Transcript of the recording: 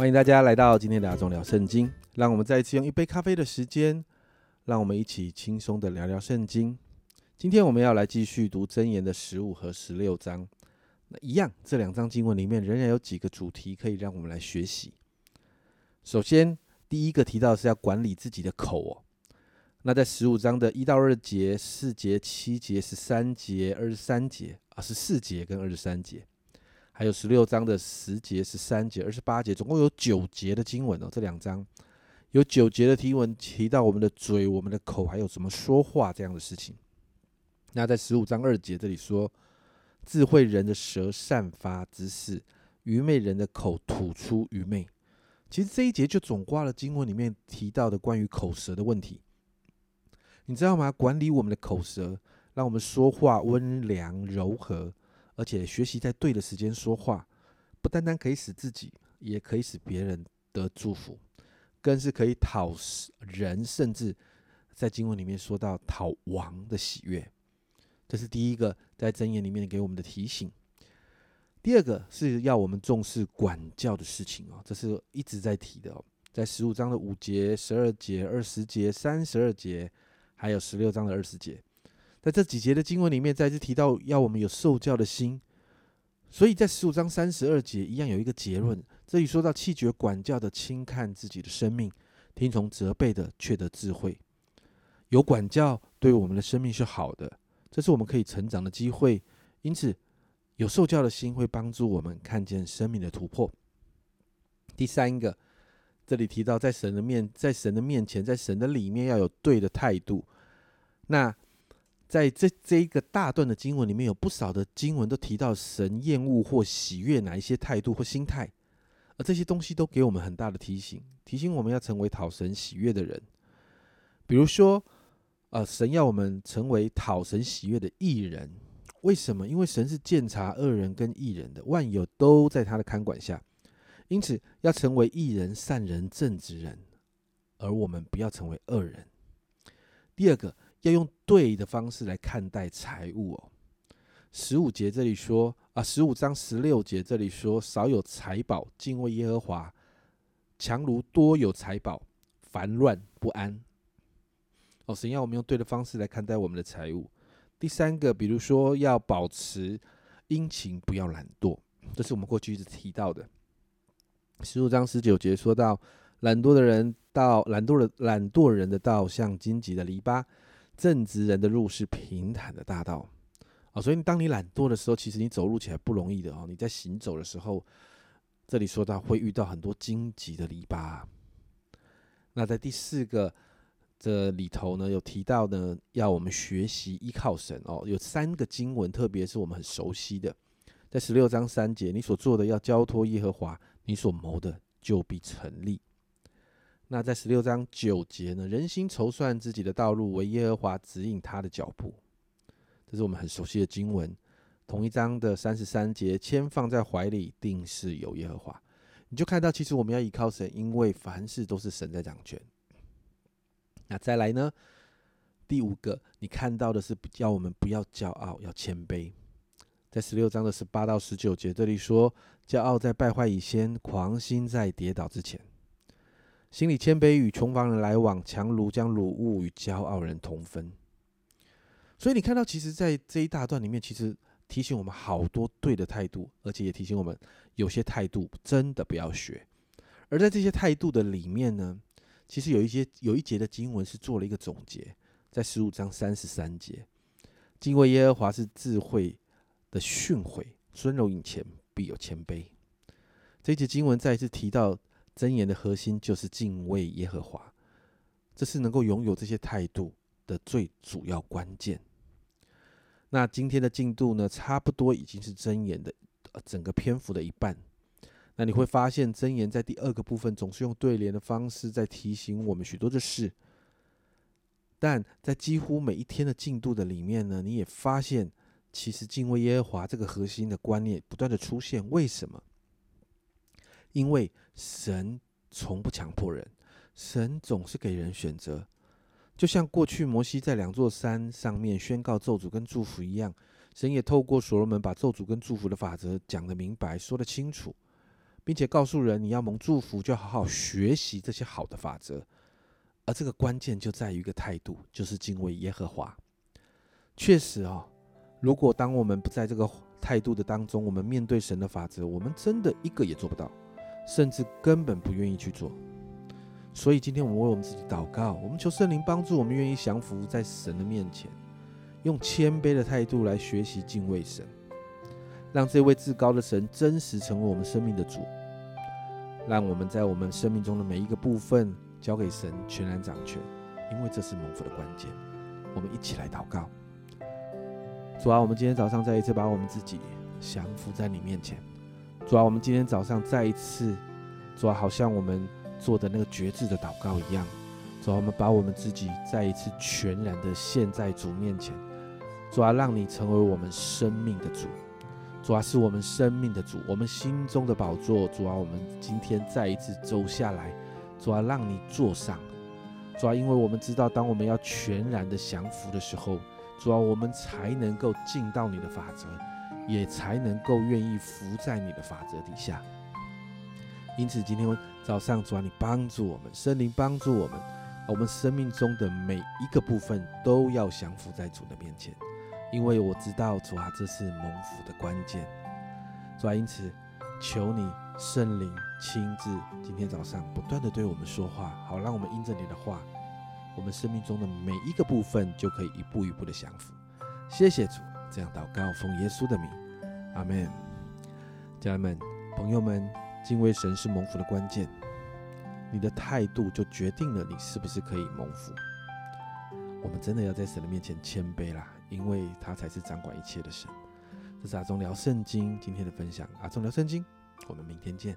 欢迎大家来到今天的阿忠聊圣经。让我们再一次用一杯咖啡的时间，让我们一起轻松的聊聊圣经。今天我们要来继续读箴言的十五和十六章。那一样，这两章经文里面仍然有几个主题可以让我们来学习。首先，第一个提到是要管理自己的口哦。那在十五章的一到二节、四节、七节、十三节、二十三节啊，十四节跟二十三节。还有十六章的十节、十三节、二十八节，总共有九节的经文哦。这两章有九节的提文提到我们的嘴、我们的口，还有怎么说话这样的事情。那在十五章二节这里说，智慧人的舌散发知识，愚昧人的口吐出愚昧。其实这一节就总挂了经文里面提到的关于口舌的问题。你知道吗？管理我们的口舌，让我们说话温良柔和。而且学习在对的时间说话，不单单可以使自己，也可以使别人得祝福，更是可以讨人，甚至在经文里面说到讨王的喜悦。这是第一个在箴言里面给我们的提醒。第二个是要我们重视管教的事情哦，这是一直在提的哦，在十五章的五节、十二节、二十节、三十二节，还有十六章的二十节。在这几节的经文里面，再次提到要我们有受教的心，所以在十五章三十二节一样有一个结论。这里说到气绝管教的轻看自己的生命，听从责备的却得智慧。有管教对我们的生命是好的，这是我们可以成长的机会。因此，有受教的心会帮助我们看见生命的突破。第三个，这里提到在神的面，在神的面前，在神的里面要有对的态度。那在这这一个大段的经文里面，有不少的经文都提到神厌恶或喜悦哪一些态度或心态，而这些东西都给我们很大的提醒，提醒我们要成为讨神喜悦的人。比如说，呃，神要我们成为讨神喜悦的艺人，为什么？因为神是鉴察恶人跟艺人的，万有都在他的看管下，因此要成为艺人、善人、正直人，而我们不要成为恶人。第二个。要用对的方式来看待财物哦。十五节这里说啊，十五章十六节这里说，少有财宝敬畏耶和华，强如多有财宝烦乱不安。哦，神要我们用对的方式来看待我们的财物。第三个，比如说要保持殷勤，不要懒惰，这是我们过去一直提到的。十五章十九节说到，懒惰的人到懒惰的懒惰人的道像荆棘的篱笆。正直人的路是平坦的大道，啊，所以当你懒惰的时候，其实你走路起来不容易的哦。你在行走的时候，这里说到会遇到很多荆棘的篱笆。那在第四个这里头呢，有提到呢，要我们学习依靠神哦。有三个经文，特别是我们很熟悉的，在十六章三节，你所做的要交托耶和华，你所谋的就必成立。那在十六章九节呢？人心筹算自己的道路，为耶和华指引他的脚步。这是我们很熟悉的经文。同一章的三十三节，签放在怀里，定是有耶和华。你就看到，其实我们要依靠神，因为凡事都是神在掌权。那再来呢？第五个，你看到的是叫我们不要骄傲，要谦卑。在十六章的十八到十九节，这里说：骄傲在败坏以先，狂心在跌倒之前。心里谦卑，与穷乏人来往，强如将鲁物与骄傲人同分。所以你看到，其实，在这一大段里面，其实提醒我们好多对的态度，而且也提醒我们有些态度真的不要学。而在这些态度的里面呢，其实有一些有一节的经文是做了一个总结，在十五章三十三节，敬畏耶和华是智慧的训诲，尊荣以前必有谦卑。这一节经文再一次提到。真言的核心就是敬畏耶和华，这是能够拥有这些态度的最主要关键。那今天的进度呢，差不多已经是真言的整个篇幅的一半。那你会发现，真言在第二个部分总是用对联的方式在提醒我们许多的事，但在几乎每一天的进度的里面呢，你也发现，其实敬畏耶和华这个核心的观念不断的出现。为什么？因为神从不强迫人，神总是给人选择，就像过去摩西在两座山上面宣告咒诅跟祝福一样，神也透过所罗门把咒诅跟祝福的法则讲得明白，说得清楚，并且告诉人你要蒙祝福，就好好学习这些好的法则。而这个关键就在于一个态度，就是敬畏耶和华。确实啊，如果当我们不在这个态度的当中，我们面对神的法则，我们真的一个也做不到，甚至根本不愿意去做。所以今天我们为我们自己祷告，我们求圣灵帮助我们，愿意降服在神的面前，用谦卑的态度来学习敬畏神，让这位至高的神真实成为我们生命的主，让我们在我们生命中的每一个部分交给神全然掌权，因为这是蒙福的关键。我们一起来祷告，主啊，我们今天早上再一次把我们自己降服在你面前，主啊，我们今天早上再一次，主啊，好像我们。做的那个绝志的祷告一样，主啊，我们把我们自己再一次全然的献在主面前，主啊，让你成为我们生命的主，主啊，是我们生命的主，我们心中的宝座，主啊，我们今天再一次走下来，主啊，让你坐上，主啊，因为我们知道，当我们要全然的降服的时候，主啊，我们才能够进到你的法则，也才能够愿意服在你的法则底下。因此，今天早上主啊，你帮助我们，圣灵帮助我们，我们生命中的每一个部分都要降服在主的面前，因为我知道主啊，这是蒙福的关键。主啊，因此求你圣灵亲自今天早上不断的对我们说话，好让我们因着你的话，我们生命中的每一个部分就可以一步一步的降服。谢谢主，这样祷告奉耶稣的名，阿门。家人们，朋友们。敬畏神是蒙福的关键，你的态度就决定了你是不是可以蒙福。我们真的要在神的面前谦卑啦，因为他才是掌管一切的神。这是阿忠聊圣经今天的分享，阿忠聊圣经，我们明天见。